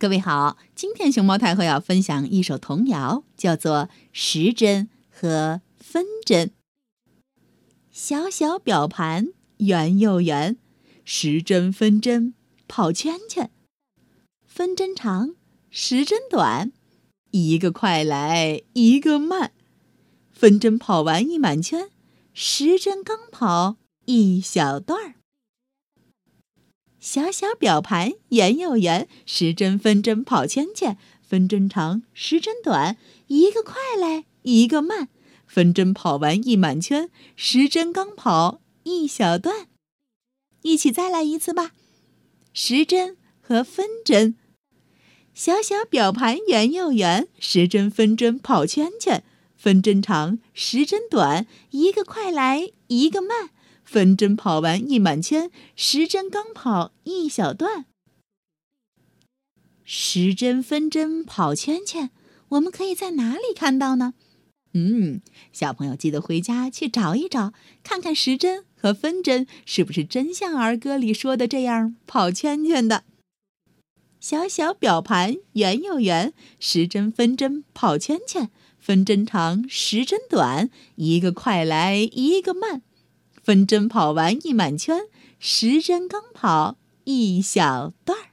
各位好，今天熊猫太后要分享一首童谣，叫做《时针和分针》。小小表盘圆又圆，时针分针跑圈圈，分针长，时针短，一个快来一个慢，分针跑完一满圈，时针刚跑一小段儿。小小表盘圆又圆，时针分针跑圈圈，分针长，时针短，一个快来一个慢，分针跑完一满圈，时针刚跑一小段。一起再来一次吧，时针和分针。小小表盘圆又圆，时针分针跑圈圈，分针长，时针短，一个快来一个慢。分针跑完一满圈，时针刚跑一小段。时针分针跑圈圈，我们可以在哪里看到呢？嗯，小朋友记得回家去找一找，看看时针和分针是不是真像儿歌里说的这样跑圈圈的。小小表盘圆又圆，时针分针跑圈圈，分针长，时针短，一个快来一个慢。分针跑完一满圈，时针刚跑一小段儿。